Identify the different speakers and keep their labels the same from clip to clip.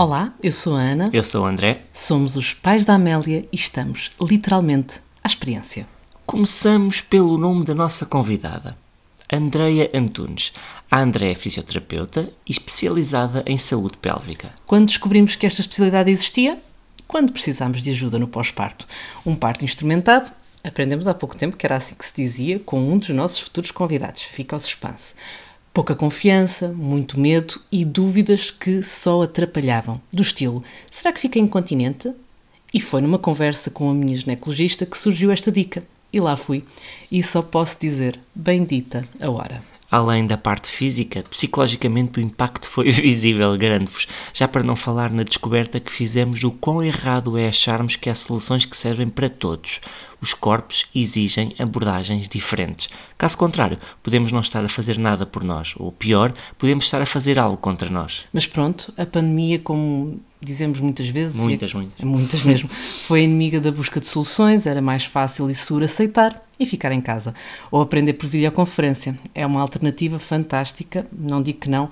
Speaker 1: Olá, eu sou a Ana.
Speaker 2: Eu sou o André.
Speaker 1: Somos os pais da Amélia e estamos literalmente à experiência.
Speaker 2: Começamos pelo nome da nossa convidada, Andreia Antunes. A André é fisioterapeuta e especializada em saúde pélvica.
Speaker 1: Quando descobrimos que esta especialidade existia? Quando precisámos de ajuda no pós-parto. Um parto instrumentado? Aprendemos há pouco tempo que era assim que se dizia com um dos nossos futuros convidados. Fica ao suspense. Pouca confiança, muito medo e dúvidas que só atrapalhavam. Do estilo: será que fica incontinente? E foi numa conversa com a minha ginecologista que surgiu esta dica. E lá fui. E só posso dizer: bendita a hora.
Speaker 2: Além da parte física, psicologicamente o impacto foi visível, garanto-vos, já para não falar na descoberta que fizemos do quão errado é acharmos que há soluções que servem para todos. Os corpos exigem abordagens diferentes. Caso contrário, podemos não estar a fazer nada por nós, ou pior, podemos estar a fazer algo contra nós.
Speaker 1: Mas pronto, a pandemia, como dizemos muitas vezes,
Speaker 2: Muitas, muitas.
Speaker 1: muitas mesmo, foi inimiga da busca de soluções, era mais fácil e seguro aceitar e ficar em casa. Ou aprender por videoconferência. É uma alternativa fantástica, não digo que não,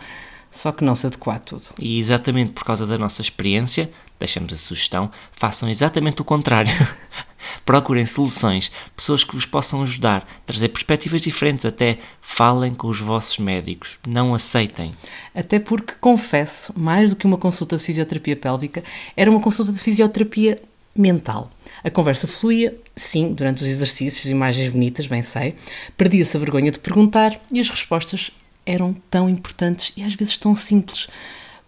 Speaker 1: só que não se adequa a tudo.
Speaker 2: E exatamente por causa da nossa experiência, deixamos a sugestão, façam exatamente o contrário. Procurem soluções, pessoas que vos possam ajudar, trazer perspectivas diferentes, até falem com os vossos médicos, não aceitem.
Speaker 1: Até porque, confesso, mais do que uma consulta de fisioterapia pélvica, era uma consulta de fisioterapia mental. A conversa fluía, sim, durante os exercícios, imagens bonitas, bem sei. Perdia-se a vergonha de perguntar e as respostas eram tão importantes e às vezes tão simples.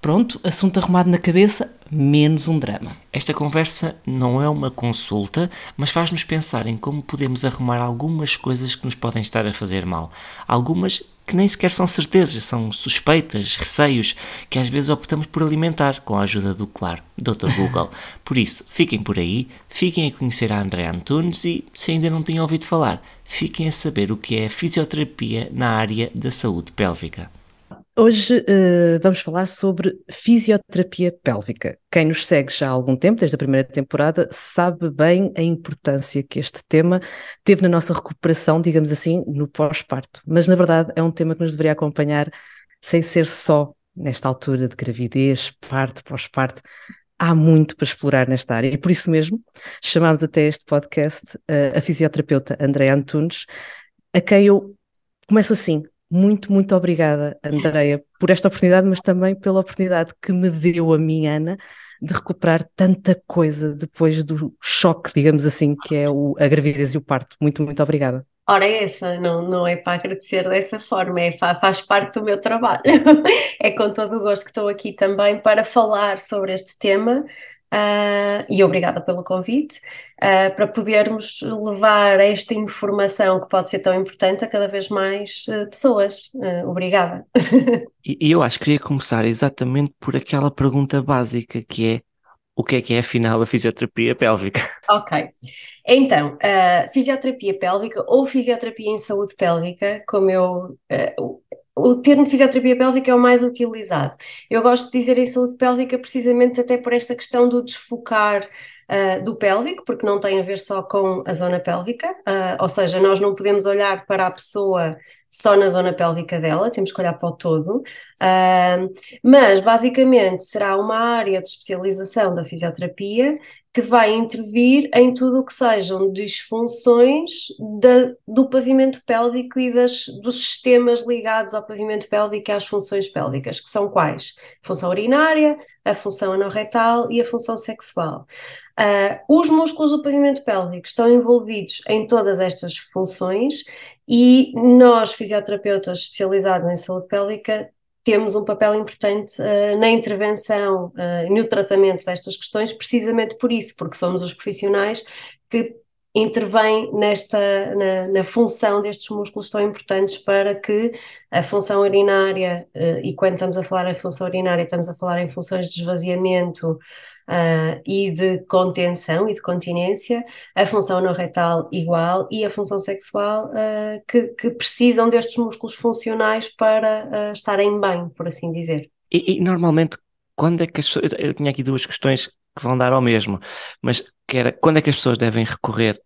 Speaker 1: Pronto, assunto arrumado na cabeça, menos um drama.
Speaker 2: Esta conversa não é uma consulta, mas faz-nos pensar em como podemos arrumar algumas coisas que nos podem estar a fazer mal. Algumas que nem sequer são certezas, são suspeitas, receios, que às vezes optamos por alimentar com a ajuda do, claro, Dr. Google. Por isso, fiquem por aí, fiquem a conhecer a André Antunes e, se ainda não tinham ouvido falar, fiquem a saber o que é fisioterapia na área da saúde pélvica.
Speaker 1: Hoje uh, vamos falar sobre fisioterapia pélvica. Quem nos segue já há algum tempo, desde a primeira temporada, sabe bem a importância que este tema teve na nossa recuperação, digamos assim, no pós-parto. Mas, na verdade, é um tema que nos deveria acompanhar sem ser só nesta altura de gravidez, parto, pós-parto. Há muito para explorar nesta área e por isso mesmo chamámos até este podcast uh, a fisioterapeuta Andréa Antunes, a quem eu começo assim, muito, muito obrigada, Andreia, por esta oportunidade, mas também pela oportunidade que me deu a mim, Ana, de recuperar tanta coisa depois do choque, digamos assim, que é o, a gravidez e o parto. Muito, muito obrigada.
Speaker 3: Ora, é essa, não, não é para agradecer dessa forma, é, faz parte do meu trabalho. é com todo o gosto que estou aqui também para falar sobre este tema, Uh, e obrigada pelo convite, uh, para podermos levar esta informação que pode ser tão importante a cada vez mais uh, pessoas. obrigada.
Speaker 2: e, eu acho que queria começar exatamente por aquela pergunta básica que é o que é que é afinal a fisioterapia pélvica?
Speaker 3: Ok, então, fisioterapia pélvica ou fisioterapia em saúde pélvica, como eu o termo fisioterapia pélvica é o mais utilizado. Eu gosto de dizer em saúde pélvica precisamente até por esta questão do desfocar uh, do pélvico, porque não tem a ver só com a zona pélvica, uh, ou seja, nós não podemos olhar para a pessoa só na zona pélvica dela, temos que olhar para o todo, uh, mas basicamente será uma área de especialização da fisioterapia que vai intervir em tudo o que sejam disfunções da, do pavimento pélvico e das, dos sistemas ligados ao pavimento pélvico e às funções pélvicas, que são quais? A função urinária, a função anorretal e a função sexual. Uh, os músculos do pavimento pélvico estão envolvidos em todas estas funções e nós, fisioterapeutas especializados em saúde pélvica, temos um papel importante uh, na intervenção uh, no tratamento destas questões, precisamente por isso, porque somos os profissionais que intervêm nesta, na, na, função destes músculos tão importantes para que a função urinária, uh, e quando estamos a falar em função urinária, estamos a falar em funções de esvaziamento, uh, e de contenção e de continência, a função no retal igual e a função sexual uh, que, que, precisam destes músculos funcionais para uh, estarem bem, por assim dizer.
Speaker 2: E, e, normalmente, quando é que as pessoas. Eu tinha aqui duas questões que vão dar ao mesmo, mas que era quando é que as pessoas devem recorrer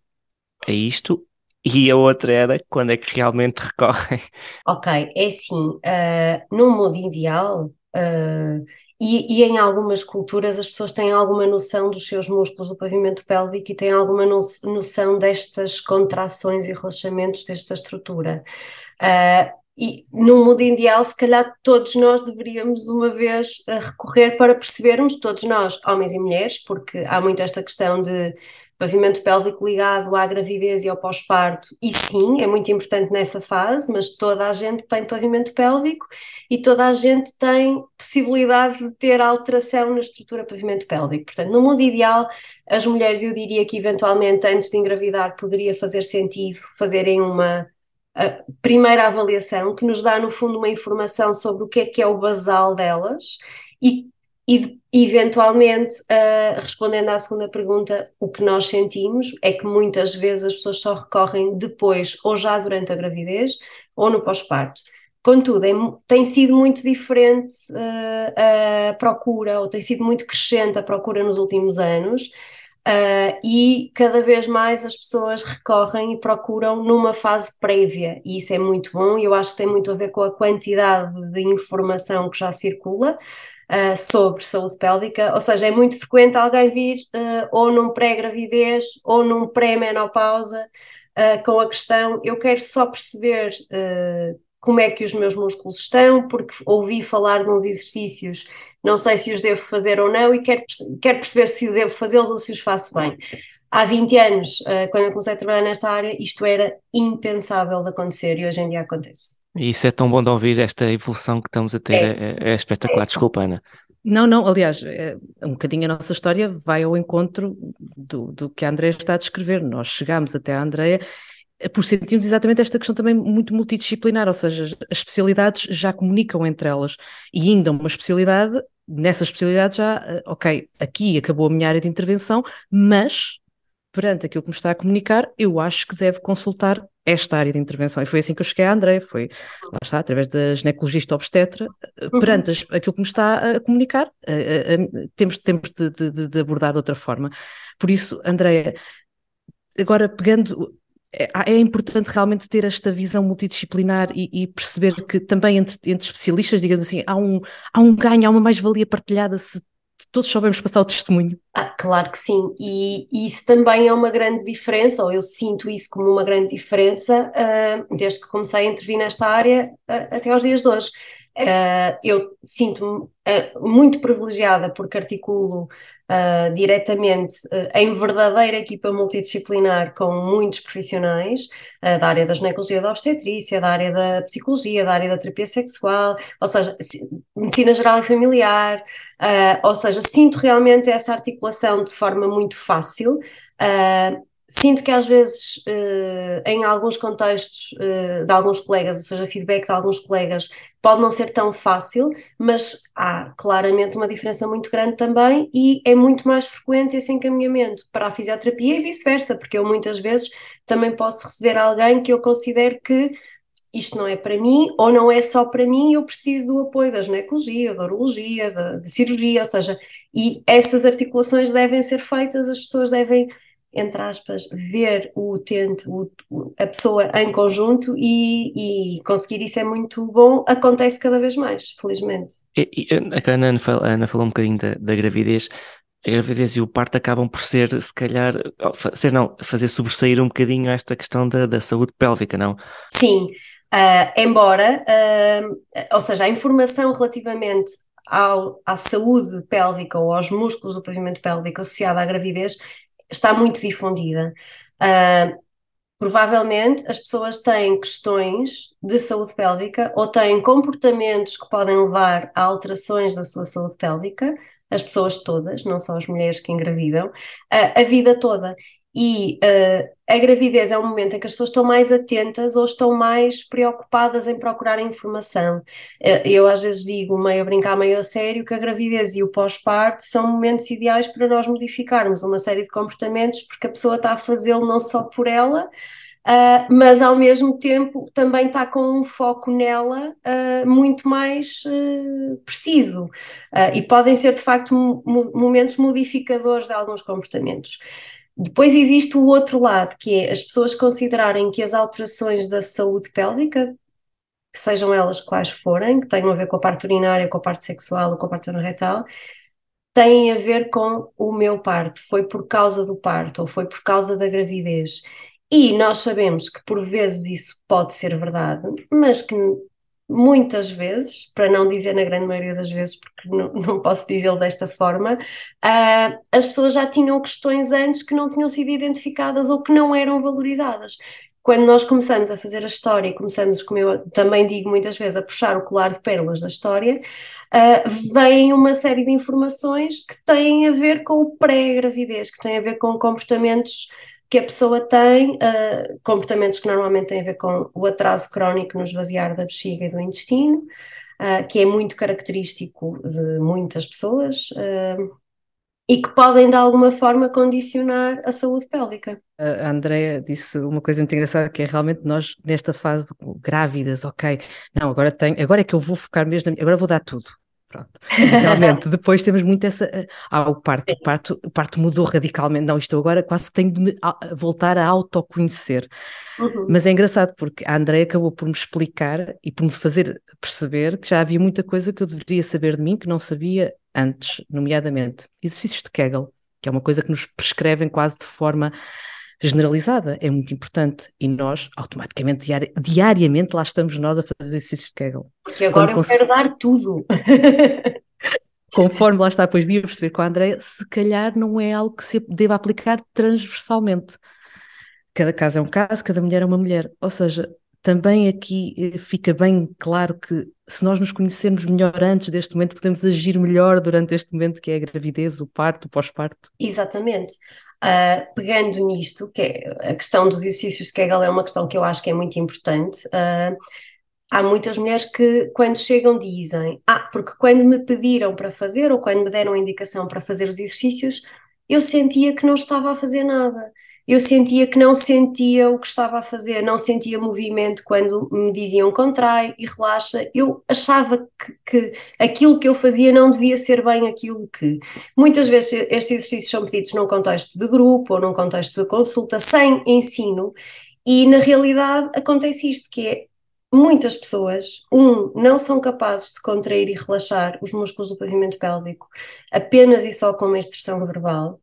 Speaker 2: a isto e a outra era quando é que realmente recorrem?
Speaker 3: Ok, é assim, uh, no mundo ideal, uh, e, e, em algumas culturas as pessoas têm alguma noção dos seus músculos do pavimento pélvico e têm alguma noção destas contrações e relaxamentos desta estrutura. Uh, e no mundo ideal, se calhar todos nós deveríamos uma vez recorrer para percebermos, todos nós, homens e mulheres, porque há muito esta questão de pavimento pélvico ligado à gravidez e ao pós-parto, e sim, é muito importante nessa fase, mas toda a gente tem pavimento pélvico e toda a gente tem possibilidade de ter alteração na estrutura pavimento pélvico. Portanto, no mundo ideal, as mulheres, eu diria que eventualmente antes de engravidar poderia fazer sentido fazerem uma primeira avaliação que nos dá no fundo uma informação sobre o que é que é o basal delas e e, eventualmente, uh, respondendo à segunda pergunta, o que nós sentimos é que muitas vezes as pessoas só recorrem depois, ou já durante a gravidez, ou no pós-parto. Contudo, é, tem sido muito diferente uh, a procura, ou tem sido muito crescente a procura nos últimos anos, uh, e cada vez mais as pessoas recorrem e procuram numa fase prévia, e isso é muito bom, e eu acho que tem muito a ver com a quantidade de informação que já circula uh, sobre saúde pélvica, ou seja, é muito frequente alguém vir uh, ou num pré-gravidez ou num pré-menopausa uh, com a questão: eu quero só perceber como é que os meus músculos estão, porque ouvi falar nos exercícios, não sei se os devo fazer ou não, e quero, quero perceber se devo fazê-los ou se os faço bem. Há 20 anos, quando eu comecei a trabalhar nesta área, isto era impensável de acontecer e hoje em dia acontece.
Speaker 2: E isso é tão bom de ouvir, esta evolução que estamos a ter, é, é, é espetacular. É. Desculpa, Ana.
Speaker 1: Não, não, aliás, é, um bocadinho a nossa história vai ao encontro do, do que a Andrea está a descrever. Nós chegámos até a Andrea eh, por sentirmos exatamente esta questão também muito multidisciplinar, ou seja, as especialidades já comunicam entre elas e ainda uma especialidade, nessa especialidade já, eh, ok, aqui acabou a minha área de intervenção, mas perante aquilo que me está a comunicar, eu acho que deve consultar esta área de intervenção. E foi assim que eu cheguei à André, foi, lá está, através da ginecologista obstetra, uhum. perante as, aquilo que me está a comunicar, temos, temos de, de, de, abordar de outra forma. Por isso, Andréia, agora pegando. É, é, importante realmente ter esta visão multidisciplinar e, e perceber que também entre, entre, especialistas, digamos assim, há um, há um ganho, há uma mais-valia partilhada se todos soubermos passar o testemunho.
Speaker 3: Ah, claro que sim, e, e, isso também é uma grande diferença, ou eu sinto isso como uma grande diferença, uh, desde que comecei a intervir nesta área uh, até aos dias de hoje. Uh, eu sinto-me muito privilegiada porque articulo uh, diretamente uh, em verdadeira equipa multidisciplinar com muitos profissionais uh, da área da ginecologia da obstetrícia, da área da psicologia, da área da terapia sexual, ou seja, medicina geral e familiar, ou seja, sinto realmente essa articulação de forma muito fácil. Uh, Sinto que às vezes, uh, em alguns contextos uh, de alguns colegas, ou seja, feedback de alguns colegas, pode não ser tão fácil, mas há claramente uma diferença muito grande também e é muito mais frequente esse encaminhamento para a fisioterapia e vice-versa, porque eu muitas vezes também posso receber alguém que eu considero que isto não é para mim, ou não é só para mim, eu preciso do apoio da ginecologia, da urologia, da, da cirurgia, ou seja, e essas articulações devem ser feitas, as pessoas devem entre aspas, ver o utente, o, a pessoa em conjunto e, e, conseguir isso é muito bom, acontece cada vez mais, felizmente.
Speaker 2: E, e a Ana, a Ana falou um bocadinho da, da gravidez, a gravidez e o parto acabam por ser, se calhar, ser não, fazer sobressair um bocadinho esta questão da, da saúde pélvica, não?
Speaker 3: Sim, uh, embora, uh, ou seja, a informação relativamente ao, à saúde pélvica ou aos músculos do pavimento pélvico associada à gravidez está muito difundida. Uh, provavelmente as pessoas têm questões de saúde pélvica ou têm comportamentos que podem levar a alterações da sua saúde pélvica, as pessoas todas, não só as mulheres que engravidam, uh, a vida toda. E uh, a gravidez é um momento em que as pessoas estão mais atentas ou estão mais preocupadas em procurar informação. Uh, eu às vezes digo, meio a brincar, meio a sério, que a gravidez e o pós-parto são momentos ideais para nós modificarmos uma série de comportamentos, porque a pessoa está a fazê-lo não só por ela, Uh, mas ao mesmo tempo também está com um foco nela uh, muito mais uh, preciso e podem ser de facto momentos modificadores de alguns comportamentos. Depois existe o outro lado, que é as pessoas considerarem que as alterações da saúde pélvica, sejam elas quais forem, que tenham a ver com a parte urinária, com a parte sexual ou com a parte retal, têm a ver com o meu parto, foi por causa do parto ou foi por causa da gravidez. E nós sabemos que por vezes isso pode ser verdade, mas que muitas vezes, para não dizer na grande maioria das vezes, porque não, não posso dizê-lo desta forma, uh, as pessoas já tinham questões antes que não tinham sido identificadas ou que não eram valorizadas. Quando nós começamos a fazer a história e começamos, como eu também digo muitas vezes, a puxar o colar de pérolas da história, uh, vem uma série de informações que têm a ver com o pré-gravidez, que têm a ver com comportamentos que a pessoa tem, uh, comportamentos que normalmente têm a ver com o atraso crónico no esvaziar da bexiga e do intestino, uh, que é muito característico de muitas pessoas. Uh, e que podem de alguma forma condicionar a saúde pélvica.
Speaker 1: A Andrea disse uma coisa muito engraçada que é realmente nós nesta fase grávidas, ok, não, agora tenho, agora é que eu vou focar mesmo, na, agora vou dar tudo. Pronto. Realmente, depois temos muito essa. Ah, o parto, o parto, o parto mudou radicalmente. Não, isto agora quase tenho de me voltar a autoconhecer. Uhum. Mas é engraçado porque a Andrea acabou por me explicar e por me fazer perceber que já havia muita coisa que eu deveria saber de mim que não sabia antes, nomeadamente exercícios de Kegel, que é uma coisa que nos prescrevem quase de forma generalizada, é muito importante e nós automaticamente, diari diariamente, lá estamos nós a fazer exercícios de Kegel.
Speaker 3: Porque agora Quando eu quero dar tudo.
Speaker 1: Conforme lá está, depois vim a perceber com a Andrea, se calhar não é algo que se deva aplicar transversalmente. Cada caso é um caso, cada mulher é uma mulher. Ou seja, também aqui eh, fica bem claro que se nós nos conhecermos melhor antes deste momento, podemos agir melhor durante este momento que é a gravidez, o parto, o pós-parto.
Speaker 3: Exatamente. Uh, pegando nisto, que é a questão dos exercícios de Kegel é uma questão que eu acho que é muito importante. Uh, há muitas mulheres que, quando chegam, dizem: Ah, porque quando me pediram para fazer ou quando me deram a indicação para fazer os exercícios, eu sentia que não estava a fazer nada eu sentia que não sentia o que estava a fazer, não sentia movimento quando me diziam contrai e relaxa. Eu achava que, que, aquilo que eu fazia não devia ser bem aquilo que. Muitas vezes estes exercícios são pedidos num contexto de grupo ou num contexto de consulta, sem ensino, e na realidade acontece isto, que é muitas pessoas, um, não são capazes de contrair e relaxar os músculos do pavimento pélvico apenas e só com uma instrução verbal,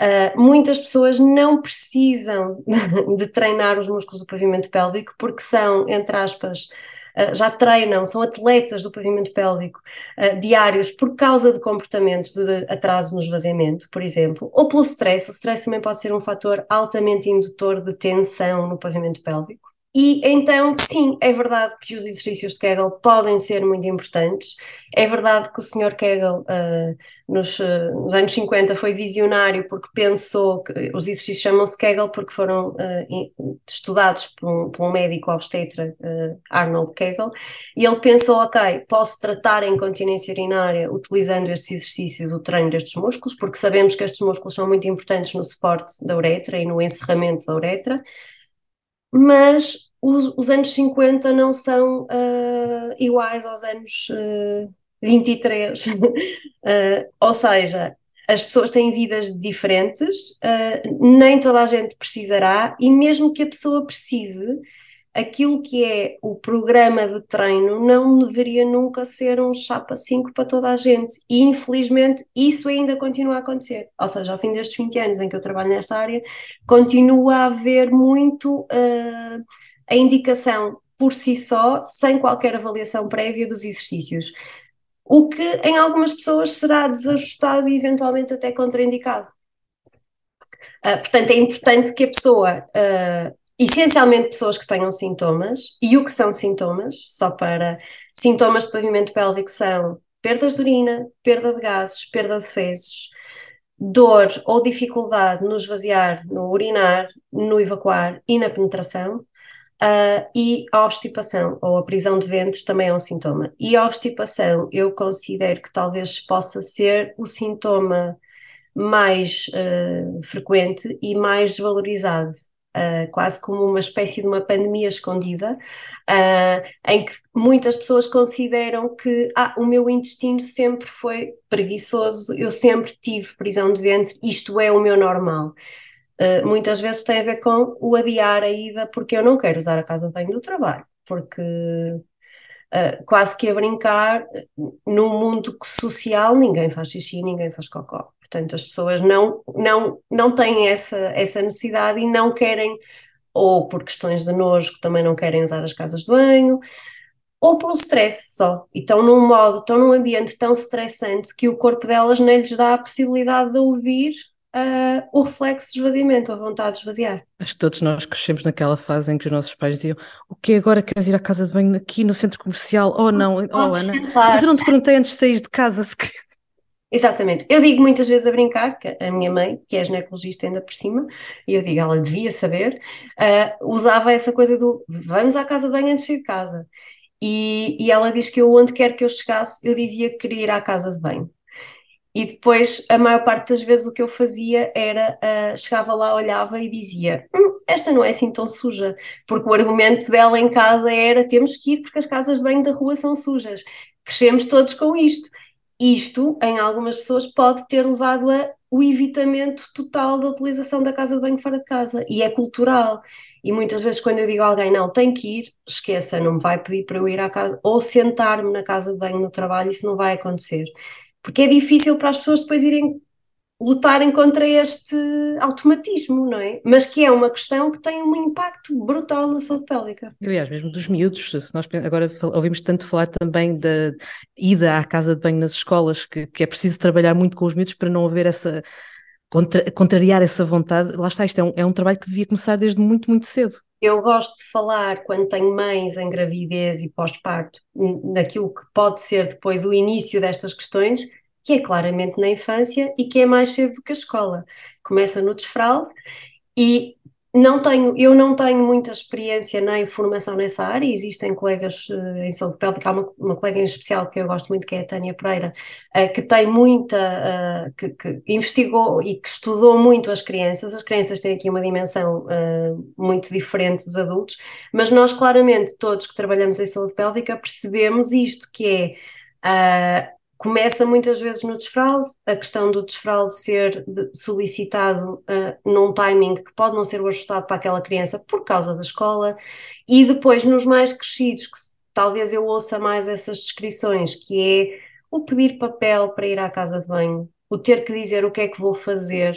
Speaker 3: Uh, muitas pessoas não precisam de treinar os músculos do pavimento pélvico porque são, entre aspas, uh, já treinam, são atletas do pavimento pélvico uh, diários por causa de comportamentos de atraso no esvaziamento, por exemplo, ou pelo stress. O stress também pode ser um fator altamente indutor de tensão no pavimento pélvico. E então, sim, é verdade que os exercícios de Kegel podem ser muito importantes. É verdade que o Sr. Kegel, uh, nos, uh, nos, anos 50, foi visionário porque pensou que os exercícios chamam-se Kegel porque foram uh, estudados por um, por um, médico obstetra, Arnold Kegel, e ele pensou: ok, posso tratar a incontinência urinária utilizando estes exercícios, o treino destes músculos, porque sabemos que estes músculos são muito importantes no suporte da uretra e no encerramento da uretra mas os, os anos 50 não são uh, iguais aos anos uh, 23. uh, ou seja, as pessoas têm vidas diferentes, uh, nem toda a gente precisará, e mesmo que a pessoa precise, aquilo que é o programa de treino não deveria nunca ser um chapa 5 para toda a gente. E infelizmente isso ainda continua a acontecer. Ou seja, ao fim destes 20 anos em que eu trabalho nesta área, continua a haver muito uh, a indicação por si só, sem qualquer avaliação prévia dos exercícios. O que em algumas pessoas será desajustado e eventualmente até contraindicado. Uh, portanto, é importante que a pessoa uh, essencialmente pessoas que tenham sintomas. E o que são sintomas? Só para sintomas de pavimento pélvico são perdas de urina, perda de gases, perda de fezes, dor ou dificuldade no esvaziar, no urinar, no evacuar e na penetração. Uh, e a obstipação ou a prisão de ventre também é um sintoma. E a obstipação eu considero que talvez possa ser o sintoma mais uh, frequente e mais desvalorizado Uh, quase como uma espécie de uma pandemia escondida, uh, em que muitas pessoas consideram que ah, o meu intestino sempre foi preguiçoso, eu sempre tive prisão de ventre, isto é o meu normal. Uh, muitas vezes tem a ver com o adiar a ida porque eu não quero usar a casa de banho do trabalho, porque uh, quase que a brincar, no mundo social ninguém faz xixi, ninguém faz cocó. Portanto, as pessoas não, não, não têm essa, essa necessidade e não querem, ou por questões de nojo, que também não querem usar as casas de banho, ou um stress só. E estão num modo, estão num ambiente tão estressante que o corpo delas nem lhes dá a possibilidade de ouvir uh, o reflexo de esvaziamento, a vontade de esvaziar.
Speaker 1: Acho que todos nós crescemos naquela fase em que os nossos pais diziam: O que agora queres ir à casa de banho aqui no centro comercial? Oh, não, oh, Ana, mas eu não te perguntei antes de sair de casa se querias.
Speaker 3: Exatamente. Eu digo muitas vezes a brincar, que a minha mãe, que é ginecologista ainda por cima, e eu digo, ela devia saber, uh, usava essa coisa do vamos à casa de banho antes de sair de casa. E, e ela diz que eu, onde quer que eu chegasse, eu dizia que queria ir à casa de banho. E depois, a maior parte das vezes, o que eu fazia era, uh, chegava lá, olhava e dizia: hum, Esta não é assim tão suja, porque o argumento dela em casa era: temos que ir porque as casas de banho da rua são sujas. Crescemos todos com isto. Isto, em algumas pessoas, pode ter levado a o evitamento total da utilização da casa de banho fora de casa, e é cultural. E muitas vezes, quando eu digo a alguém, não, tem que ir, esqueça, não me vai pedir para eu ir à casa, ou sentar-me na casa de banho no trabalho, isso não vai acontecer. Porque é difícil para as pessoas depois irem lutarem contra este automatismo, não é? Mas que é uma questão que tem um impacto brutal na saúde pélvica.
Speaker 1: Aliás, mesmo dos miúdos, se nós agora ouvimos tanto falar também da ida à casa de banho nas escolas, que, que é preciso trabalhar muito com os miúdos para não haver essa contra, contrariar essa vontade, lá está, isto é um, é um trabalho que devia começar desde muito, muito cedo.
Speaker 3: Eu gosto de falar, quando tenho mães em gravidez e pós-parto, naquilo que pode ser depois o início destas questões, que é claramente na infância e que é mais cedo do que a escola. Começa no desfralde e não tenho, eu não tenho muita experiência nem formação nessa área, existem colegas uh, em saúde pélvica, há uma, uma, colega em especial que eu gosto muito, que é a Tânia Pereira, uh, que tem muita, uh, que, que, investigou e que estudou muito as crianças, as crianças têm aqui uma dimensão muito diferente dos adultos, mas nós claramente, todos que trabalhamos em saúde pélvica, percebemos isto, que é começa muitas vezes no desfraude, a questão do desfraude ser solicitado uh, num timing que pode não ser o ajustado para aquela criança por causa da escola, e depois nos mais crescidos, que talvez eu ouça mais essas descrições, que é o pedir papel para ir à casa de banho, o ter que dizer o que é que vou fazer,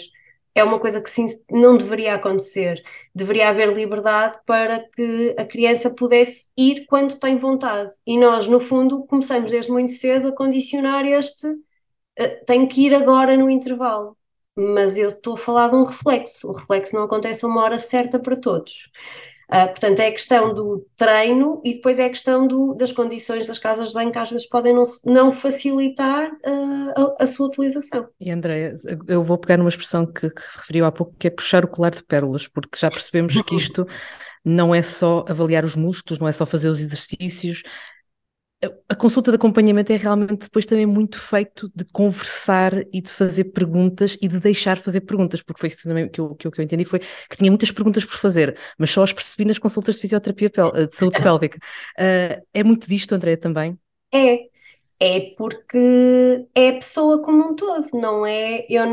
Speaker 3: é uma coisa que sim, não deveria acontecer. Deveria haver liberdade para que a criança pudesse ir quando tem vontade. E nós, no fundo, começamos desde muito cedo a condicionar este uh, tenho que ir agora no intervalo. Mas eu estou a falar de um reflexo. O reflexo não acontece a uma hora certa para todos. Uh, portanto, é a questão do treino e depois é a questão do, das condições das casas de banho que às vezes podem não, não facilitar uh, a, a, sua utilização.
Speaker 1: E Andréia, eu vou pegar numa expressão que, que referiu há pouco, que é puxar o colar de pérolas, porque já percebemos que isto não é só avaliar os músculos, não é só fazer os exercícios, a consulta de acompanhamento é realmente depois também muito feito de conversar e de fazer perguntas e de deixar fazer perguntas, porque foi isso também que eu, que eu, que eu entendi, foi que tinha muitas perguntas por fazer, mas só as percebi nas consultas de fisioterapia de saúde pélvica. Uh, é muito disto, Andréia, também?
Speaker 3: É, é porque é a pessoa como um todo, não é? Eu,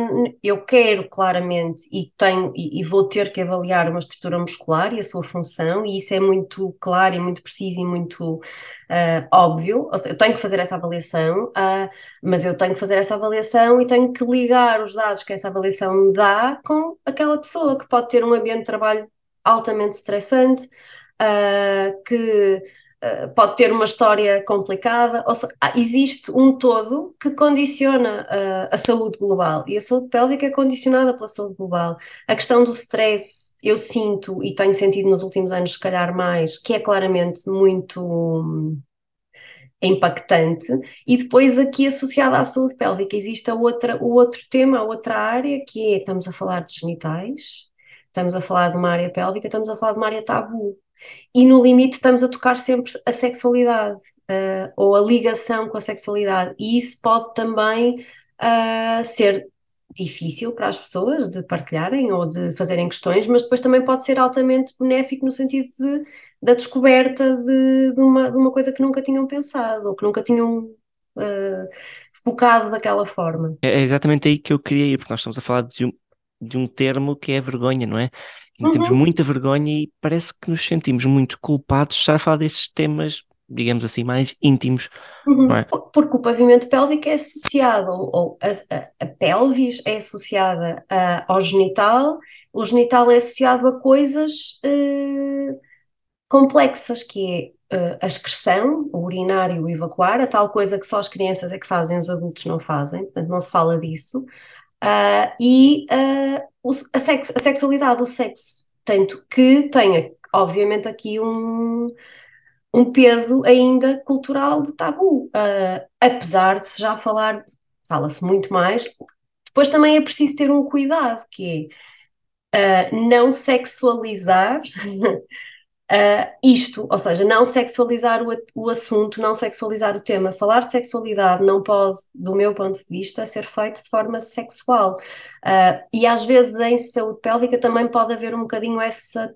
Speaker 3: eu quero claramente e tenho e, e, vou ter que avaliar uma estrutura muscular e a sua função, e isso é muito claro e muito preciso e muito uh, óbvio. Eu tenho que fazer essa avaliação, uh, mas eu tenho que fazer essa avaliação e tenho que ligar os dados que essa avaliação me dá com aquela pessoa que pode ter um ambiente de trabalho altamente estressante, uh, que eh, pode ter uma história complicada, ou seja, existe um todo que condiciona uh, a saúde global. E a saúde pélvica é condicionada pela saúde global. A questão do stress, eu sinto e tenho sentido nos últimos anos, se calhar mais, que é claramente muito hum, impactante, e depois aqui associada à saúde pélvica. Existe a outra, o outro tema, a outra área, que é, estamos a falar de genitais, estamos a falar de uma área pélvica, estamos a falar de uma área tabu e no limite estamos a tocar sempre a sexualidade uh, ou a ligação com a sexualidade, e isso pode também uh, ser difícil para as pessoas de partilharem ou de fazerem questões, mas depois também pode ser altamente benéfico no sentido de, da descoberta de, de, uma, de uma coisa que nunca tinham pensado ou que nunca tinham uh, focado daquela forma.
Speaker 2: É exatamente aí que eu queria ir, porque nós estamos a falar de um, de um termo que é vergonha, não é? Uhum. Temos muita vergonha e parece que nos sentimos muito culpados de estar a falar destes temas digamos assim, mais íntimos.
Speaker 3: Uhum.
Speaker 2: Não é?
Speaker 3: Porque o pavimento pélvico é associado, ou a, a, a pelvis é associada a, ao genital, o genital é associado a coisas uh, complexas, que é uh, a excreção, o urinar e o evacuar, a tal coisa que só as crianças é que fazem, os adultos não fazem, portanto não se fala disso, uh, e o, a, sex, a sexualidade, o sexo, tanto que tenha, obviamente, aqui um um peso ainda cultural de tabu, uh, apesar de se já falar, fala-se muito mais. Depois também é preciso ter um cuidado, que é uh, não sexualizar uh, isto, ou seja, não sexualizar o, o assunto, não sexualizar o tema. Falar de sexualidade não pode, do meu ponto de vista, ser feito de forma sexual. e às vezes em saúde pélvica também pode haver um bocadinho essa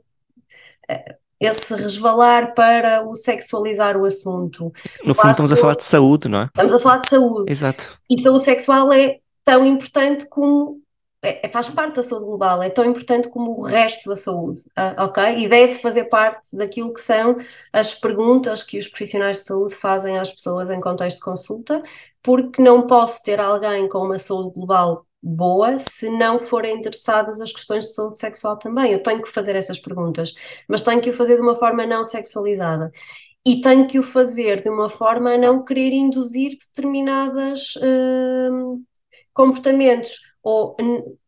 Speaker 3: esse resvalar para o sexualizar o assunto.
Speaker 2: No fundo, estamos a falar de saúde, não é?
Speaker 3: Estamos a falar de saúde.
Speaker 2: Exato.
Speaker 3: E saúde sexual é tão importante como. É, é, faz parte da saúde global, é tão importante como o resto da saúde, uh, ok? E deve fazer parte daquilo que são as perguntas que os profissionais de saúde fazem às pessoas em contexto de consulta, porque não posso ter alguém com uma saúde global boa se não forem interessadas as questões de saúde sexual também. Eu tenho que fazer essas perguntas, mas tenho que o fazer de uma forma não sexualizada. E tenho que o fazer de uma forma a não querer induzir determinados uh, comportamentos. Ou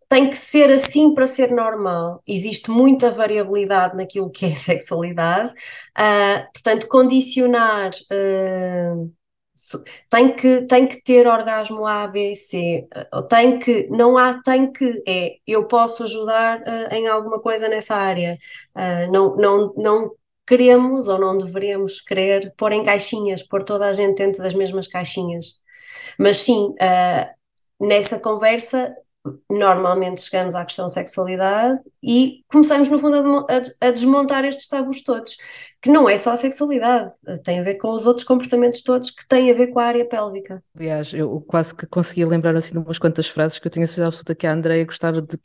Speaker 3: tem que ser assim para ser normal. Existe muita variabilidade naquilo que é sexualidade. Uh, portanto, condicionar. Uh, tem que, tem que ter orgasmo A, B C, tem que, não há tem que, é eu posso ajudar uh, em alguma coisa nessa área, não, não, não queremos ou não deveríamos querer pôr em caixinhas, pôr toda a gente dentro das mesmas caixinhas, mas sim, nessa conversa normalmente chegamos à questão sexualidade e começamos, no fundo, a, desmontar estes tabus todos, que não é só a sexualidade, tem a ver com os outros comportamentos todos que têm a ver com a área pélvica.
Speaker 1: Aliás, eu quase que conseguia lembrar assim de umas quantas frases que eu tenho a certeza absoluta que a Andrea gostava de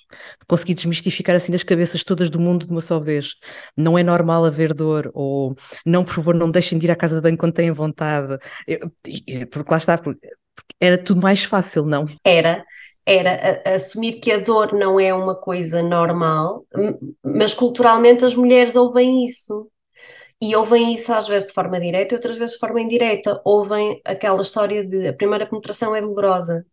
Speaker 1: conseguir desmistificar assim nas cabeças todas do mundo de uma só vez. Não é normal haver dor, ou não, por favor, não deixem de ir à casa de banho quando têm vontade. Eu, porque lá está, porque era tudo mais fácil, não?
Speaker 3: Era, era assumir que a dor não é uma coisa normal, mas culturalmente as mulheres ouvem isso. E ouvem isso às vezes de forma direta e outras vezes de forma indireta. Ouvem aquela história de a primeira penetração é dolorosa,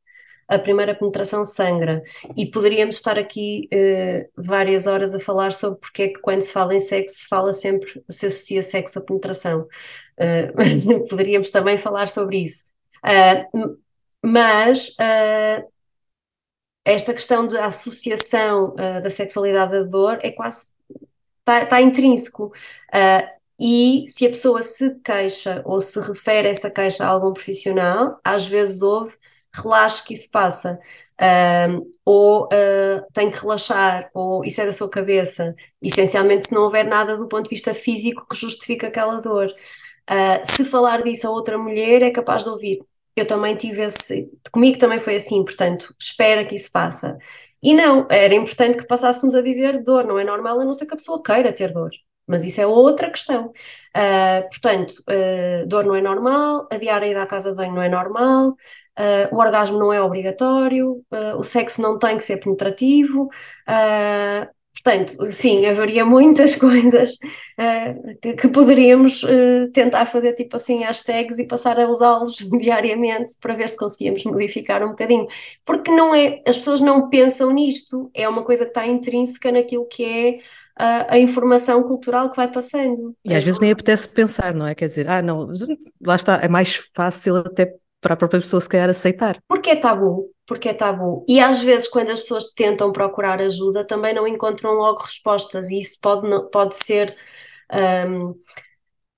Speaker 3: a primeira penetração sangra. E poderíamos estar aqui uh, várias horas a falar sobre porque é que quando se fala em sexo se fala sempre, se associa sexo à penetração. Uh, poderíamos também falar sobre isso. Uh, mas esta questão da associação uh, da sexualidade à dor é quase está tá intrínseco. Uh, e se a pessoa se queixa ou se refere essa queixa a algum profissional, às vezes houve, relaxe que isso passa. Uh, ou tem que relaxar, ou isso é da sua cabeça. Essencialmente, se não houver nada do ponto de vista físico que justifique aquela dor. se falar disso a outra mulher, é capaz de ouvir eu também tive esse, comigo também foi assim, portanto, espera que isso passa. E não, era importante que passássemos a dizer dor, não é normal a não ser que a pessoa queira ter dor, mas isso é outra questão. Uh, portanto, uh, dor não é normal, adiar a ida à casa de banho não é normal, uh, o orgasmo não é obrigatório, o sexo não tem que ser penetrativo, Portanto, sim, haveria muitas coisas uh, que, que, poderíamos uh, tentar fazer tipo assim hashtags e passar a usá-los diariamente para ver se conseguíamos modificar um bocadinho. Porque não é, as pessoas não pensam nisto, é uma coisa que está intrínseca naquilo que é a, a, informação cultural que vai passando.
Speaker 1: E às vezes nem apetece pensar, não é? Quer dizer, ah, não, lá está, é mais fácil até para a própria pessoa se calhar aceitar.
Speaker 3: Porque é tabu, porque é tabu. E às vezes quando as pessoas tentam procurar ajuda também não encontram logo respostas e isso pode, pode ser... Um,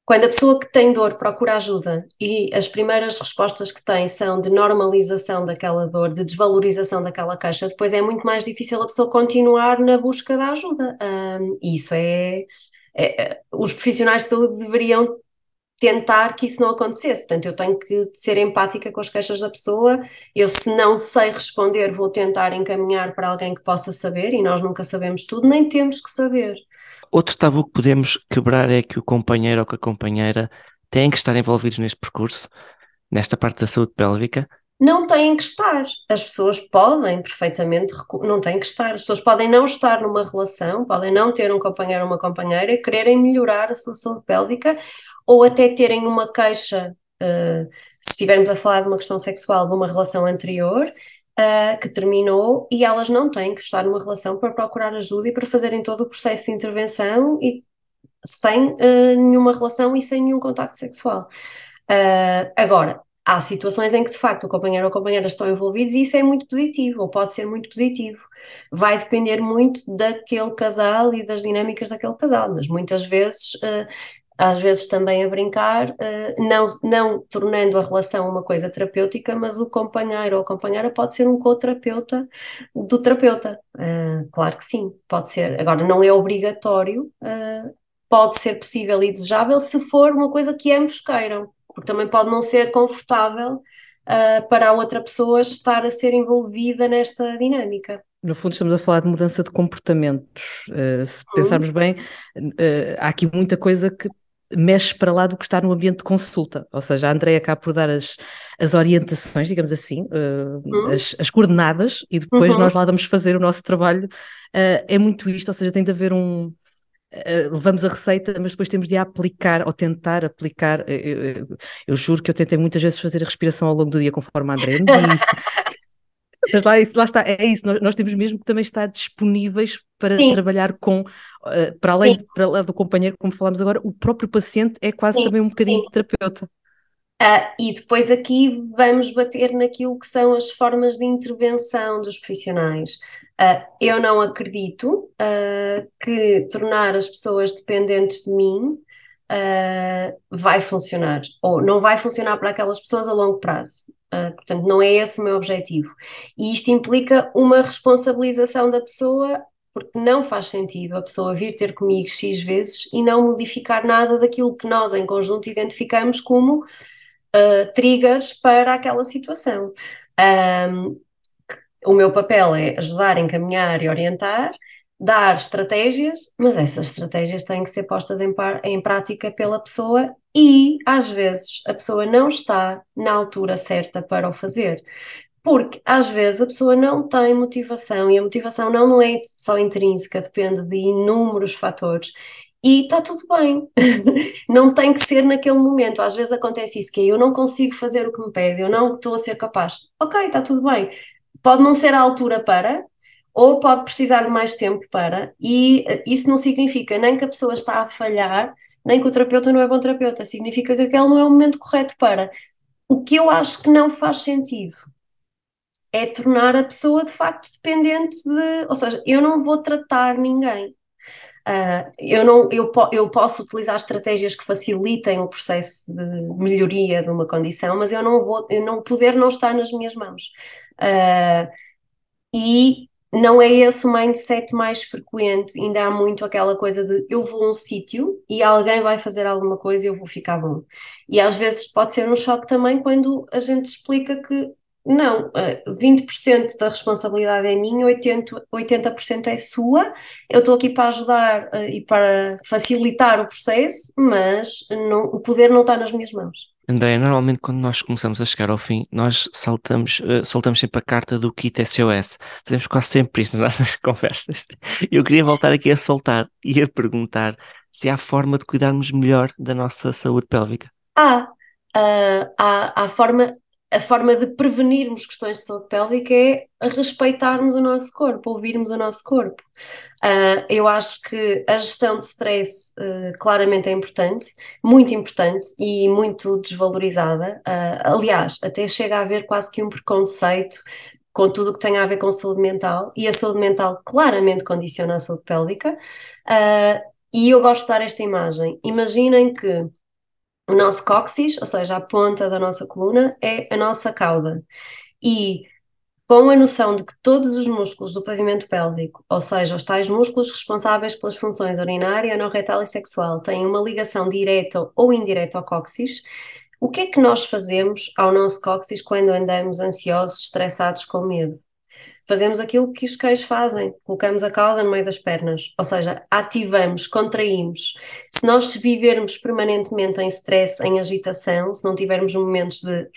Speaker 3: quando a pessoa que tem dor procura ajuda e as primeiras respostas que tem são de normalização daquela dor, de desvalorização daquela queixa, depois é muito mais difícil a pessoa continuar na busca da ajuda. Um, isso é, é, é, Os profissionais de saúde deveriam tentar que isso não acontecesse. Portanto, eu tenho que ser empática com as queixas da pessoa. Eu, se não sei responder, vou tentar encaminhar para alguém que possa saber, e nós nunca sabemos tudo, nem temos que saber.
Speaker 2: Outro tabu que podemos quebrar é que o companheiro ou que a companheira têm que estar envolvidos neste percurso, nesta parte da saúde pélvica?
Speaker 3: Não têm que estar. As pessoas podem perfeitamente, não têm que estar. As pessoas podem não estar numa relação, podem não ter um companheiro ou uma companheira e quererem melhorar a sua saúde pélvica ou até terem uma queixa, uh, se estivermos a falar de uma questão sexual, de uma relação anterior, uh, que terminou e elas não têm que estar numa relação para procurar ajuda e para fazerem todo o processo de intervenção e sem uh, nenhuma relação e sem nenhum contacto sexual. Uh, agora, há situações em que de facto o companheiro ou a companheira estão envolvidos e isso é muito positivo, ou pode ser muito positivo. Vai depender muito daquele casal e das dinâmicas daquele casal, mas muitas vezes às vezes também a brincar, uh, não, não tornando a relação uma coisa terapêutica, mas o companheiro ou a companheira pode ser um co-terapeuta do terapeuta. Uh, claro que sim, pode ser. Agora, não é obrigatório, uh, pode ser possível e desejável se for uma coisa que ambos queiram, porque também pode não ser confortável para a outra pessoa estar a ser envolvida nesta dinâmica
Speaker 1: no fundo estamos a falar de mudança de comportamentos. Uh, se uhum. pensarmos bem, uh, há aqui muita coisa que mexe para lá do que está no ambiente de consulta. Ou seja, a Andrea acaba por dar as, as orientações, digamos assim, uh, uhum. as, as, coordenadas, e depois uhum. nós lá vamos fazer o nosso trabalho. Uh, é muito isto, ou seja, tem de haver um. Uh, levamos a receita, mas depois temos de a aplicar ou tentar aplicar. Eu, eu, eu, juro que eu tentei muitas vezes fazer a respiração ao longo do dia, conforme a Andrea me disse. Mas lá, lá, está, é isso, nós, nós, temos mesmo que também estar disponíveis para Sim. trabalhar com, uh, para além para do companheiro, como falámos agora, o próprio paciente é quase Sim. também um bocadinho terapeuta.
Speaker 3: Uh, e depois aqui vamos bater naquilo que são as formas de intervenção dos profissionais. Uh, eu não acredito uh, que tornar as pessoas dependentes de mim vai funcionar, ou não vai funcionar para aquelas pessoas a longo prazo. Portanto, não é esse o meu objetivo. E isto implica uma responsabilização da pessoa, porque não faz sentido a pessoa vir ter comigo X vezes e não modificar nada daquilo que nós, em conjunto, identificamos como uh, triggers para aquela situação. Um, o meu papel é ajudar, encaminhar e orientar, dar estratégias, mas essas estratégias têm que ser postas em, em prática pela pessoa e, às vezes, a pessoa não está na altura certa para o fazer. Porque às vezes a pessoa não tem motivação e a motivação não, não é só intrínseca, depende de inúmeros fatores. E está tudo bem, não tem que ser naquele momento. Às vezes acontece isso, que é, eu não consigo fazer o que me pede, eu não estou a ser capaz. Ok, está tudo bem. Pode não ser a altura para, ou pode precisar de mais tempo para, e eh, isso não significa nem que a pessoa está a falhar, nem que o terapeuta não é bom terapeuta, significa que aquele não é o momento correto para. O que eu acho que não faz sentido é tornar a pessoa de facto dependente de. Ou seja, eu não vou tratar ninguém. Uh, eu, não, eu, eu posso utilizar estratégias que facilitem o processo de melhoria de uma condição, mas eu não vou, eu não poder não estar nas minhas mãos. Uh, e não é esse o mindset mais frequente, ainda há muito aquela coisa de eu vou a um sítio e alguém vai fazer alguma coisa e eu vou ficar bom. E às vezes pode ser um choque também quando a gente explica que não, 20% eh, da responsabilidade é minha, 80%, 80% é sua, eu estou aqui para ajudar eh, e para facilitar o processo, mas não, o poder não está nas minhas mãos.
Speaker 2: André, normalmente quando nós começamos a chegar ao fim, nós saltamos, uh, soltamos sempre a carta do kit SOS. Fazemos quase sempre isso nas nossas conversas. Eu queria voltar aqui a soltar e a perguntar se há forma de cuidarmos melhor da nossa saúde pélvica.
Speaker 3: Há. Uh, há, há forma, a forma de prevenirmos questões de saúde pélvica é respeitarmos o nosso corpo, ouvirmos o nosso corpo. Uh, eu acho que a gestão de stress uh, claramente é importante, muito importante e muito desvalorizada. Uh, aliás, até chega a haver quase que um preconceito com tudo o que tem a ver com saúde mental, e a saúde mental claramente condiciona a saúde pélvica. e eu gosto de dar esta imagem. Imaginem que o nosso cóccix, ou seja, a ponta da nossa coluna, é a nossa cauda. E com a noção de que todos os músculos do pavimento pélvico, ou seja, os tais músculos responsáveis pelas funções urinária, anorretal e sexual, têm uma ligação direta ou indireta ao cóccix, o que é que nós fazemos ao nosso cóccix quando andamos ansiosos, estressados, com medo? Fazemos aquilo que os cães fazem, colocamos a cauda no meio das pernas, ou seja, ativamos, contraímos. Se nós vivermos permanentemente em stress, em agitação, se não tivermos momentos de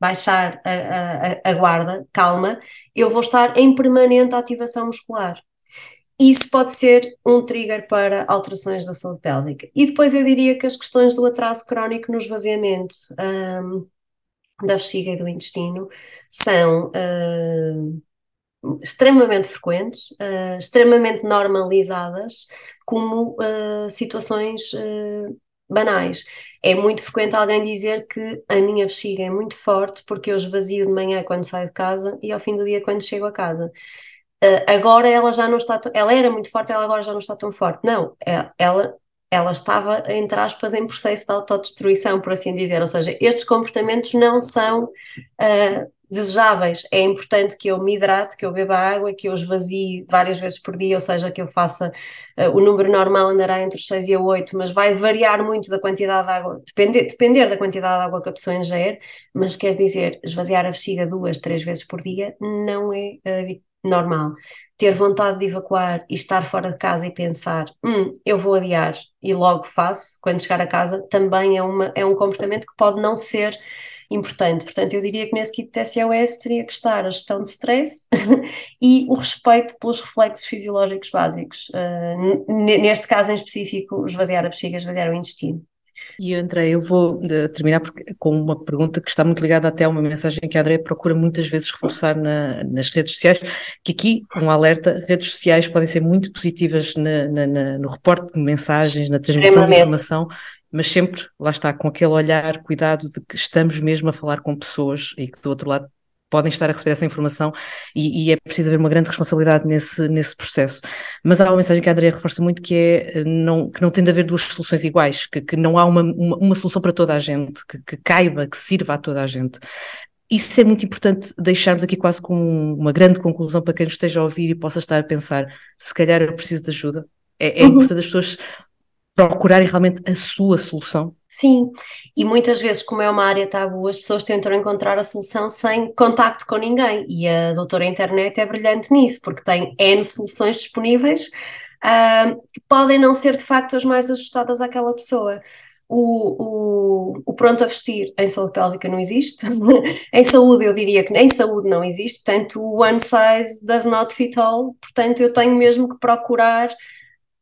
Speaker 3: baixar a, a, a guarda, calma, eu vou estar em permanente ativação muscular. Isso pode ser um trigger para alterações da saúde pélvica. E depois eu diria que as questões do atraso crónico no esvaziamento um, da bexiga e do intestino são uh, extremamente frequentes, uh, extremamente normalizadas como uh, situações uh, banais. É muito frequente alguém dizer que a minha bexiga é muito forte porque eu esvazio de manhã quando saio de casa e ao fim do dia quando chego a casa. agora ela já não está, ela era muito forte, ela agora já não está tão forte. Não, é, ela ela estava, entre aspas, em processo de autodestruição, por assim dizer. Ou seja, estes comportamentos não são uh, desejáveis. É importante que eu me hidrate, que eu beba água, que eu esvazie várias vezes por dia, ou seja, que eu faça uh, o número normal andará entre os 6 e 8, mas vai variar muito da quantidade de água, depender, depender da quantidade de água que a pessoa ingere, mas quer dizer, esvaziar a bexiga duas, três vezes por dia não é uh, normal. Ter vontade de evacuar e estar fora de casa e pensar, hum, eu vou adiar e logo faço, quando chegar a casa, também é, uma, é um comportamento que pode não ser importante. Portanto, eu diria que nesse kit de SOS teria que estar a gestão de stress e o respeito pelos reflexos fisiológicos básicos. Uh, neste caso em específico, esvaziar a bexiga, esvaziar o intestino.
Speaker 1: E André, eu vou eh, terminar com uma pergunta que está muito ligada até a uma mensagem que a André procura muitas vezes reforçar na, nas redes sociais, que aqui, um alerta, redes sociais podem ser muito positivas na, na, no reporte de mensagens, na transmissão de informação, mas sempre, lá está, com aquele olhar, cuidado de que estamos mesmo a falar com pessoas e que do outro lado podem estar a receber essa informação e, e, é preciso haver uma grande responsabilidade nesse, nesse processo. Mas há uma mensagem que a Andrea reforça muito que é não, que não tem de haver duas soluções iguais, que, que não há uma, uma, uma, solução para toda a gente, que, que caiba, que sirva a toda a gente. Isso é muito importante deixarmos aqui quase como uma grande conclusão para quem nos esteja a ouvir e possa estar a pensar, se calhar eu preciso de ajuda. É, é uhum. importante as pessoas procurarem realmente a sua solução?
Speaker 3: Sim, e muitas vezes, como é uma área tabu, as pessoas tentam encontrar a solução sem contacto com ninguém. E a doutora internet é brilhante nisso, porque tem N soluções disponíveis uh, que podem não ser de facto as mais ajustadas àquela pessoa. O, o, o, pronto a vestir em saúde pélvica não existe. em saúde, eu diria que em saúde não existe. Portanto, o one size does not fit all. Portanto, eu tenho mesmo que procurar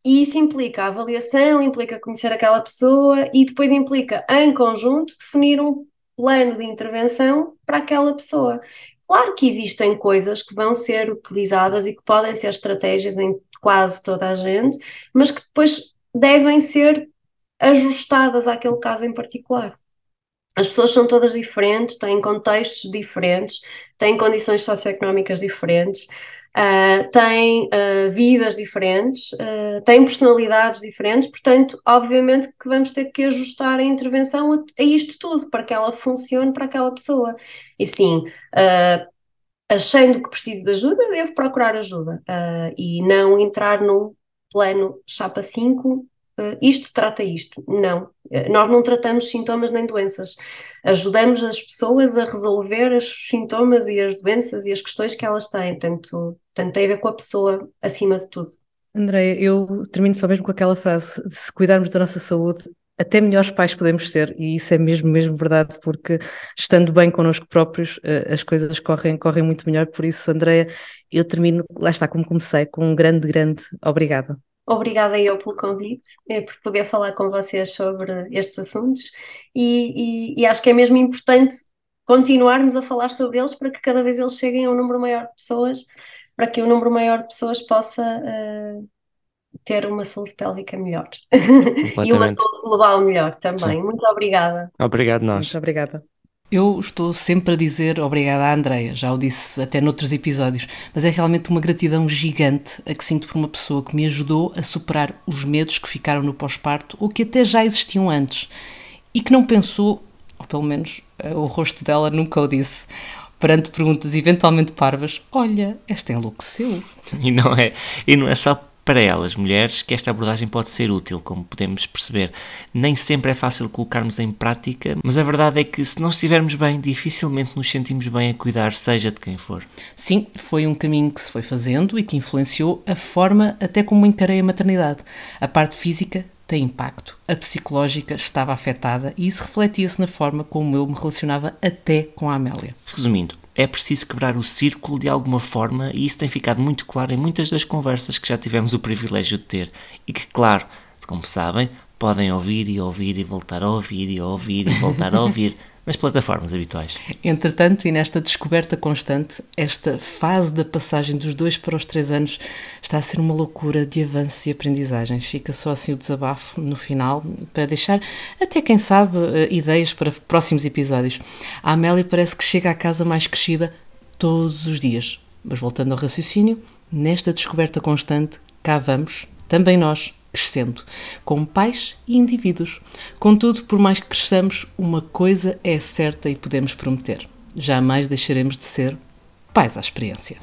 Speaker 3: e isso implica avaliação, implica conhecer aquela pessoa e depois implica, em conjunto, definir um plano de intervenção para aquela pessoa. Claro que existem coisas que vão ser utilizadas e que podem ser estratégias em quase toda a gente, mas que depois devem ser ajustadas àquele caso em particular. As pessoas são todas diferentes, têm contextos diferentes, têm condições socioeconómicas diferentes uh, têm uh, vidas diferentes, uh, têm personalidades diferentes, portanto, obviamente que vamos ter que ajustar a intervenção a, a isto tudo para que ela funcione para aquela pessoa. E sim, achando que preciso de ajuda, devo procurar ajuda e não entrar no plano chapa 5 uh, isto trata isto. Não, uh, nós não tratamos sintomas nem doenças. Ajudamos as pessoas a resolver os sintomas e as doenças e as questões que elas têm. Portanto, portanto tem a ver com a pessoa acima de tudo.
Speaker 1: Andréia, eu termino só mesmo com aquela frase: se cuidarmos da nossa saúde, até melhores pais podemos ser, e isso é mesmo, mesmo verdade, porque estando bem connosco próprios, eh, as coisas correm, correm muito melhor. Por isso, Andréia, eu termino, lá está, como comecei, com um grande, grande obrigada.
Speaker 3: Obrigada eu pelo convite, é, por poder falar com vocês sobre estes assuntos e, e, e, acho que é mesmo importante continuarmos a falar sobre eles para que cada vez eles cheguem a um número maior de pessoas, para que o um número maior de pessoas possa uh, ter uma saúde pélvica melhor e uma saúde global melhor também. Sim. Muito obrigada.
Speaker 2: Obrigado nós.
Speaker 1: Muito obrigada. Eu estou sempre a dizer obrigada à Andreia, já o disse até noutros episódios, mas é realmente uma gratidão gigante a que sinto por uma pessoa que me ajudou a superar os medos que ficaram no pós-parto ou que até já existiam antes e que não pensou, ou pelo menos eh, o rosto dela nunca o disse, perante perguntas eventualmente parvas, olha, esta enlouqueceu.
Speaker 2: E não é, e não é só para elas, mulheres, que esta abordagem pode ser útil, como podemos perceber. Nem sempre é fácil colocarmos em prática, mas a verdade é que se não estivermos bem, dificilmente nos sentimos bem a cuidar, seja de quem for.
Speaker 1: Sim, foi um caminho que se foi fazendo e que influenciou a forma até como encarei a maternidade. A parte física tem impacto, a psicológica estava afetada e isso refletia-se na forma como eu me relacionava até com a Amélia.
Speaker 2: Resumindo, é preciso quebrar o círculo de alguma forma e isso tem ficado muito claro em muitas das conversas que já tivemos o privilégio de ter e que, claro, como sabem, podem ouvir e ouvir e voltar a ouvir e ouvir e voltar a ouvir nas plataformas habituais.
Speaker 1: Entretanto, e nesta descoberta constante, esta fase da passagem dos dois para os três anos está a ser uma loucura de avanços e aprendizagens. Fica só assim o desabafo no final, para deixar até, quem sabe, eh, ideias para próximos episódios. A Amélia parece que chega à casa mais crescida todos os dias. Mas voltando ao raciocínio, nesta descoberta constante, cá vamos, também nós, crescendo, como pais e indivíduos. Contudo, por mais que cresçamos, uma coisa é certa e podemos prometer: jamais deixaremos de ser pais à experiência.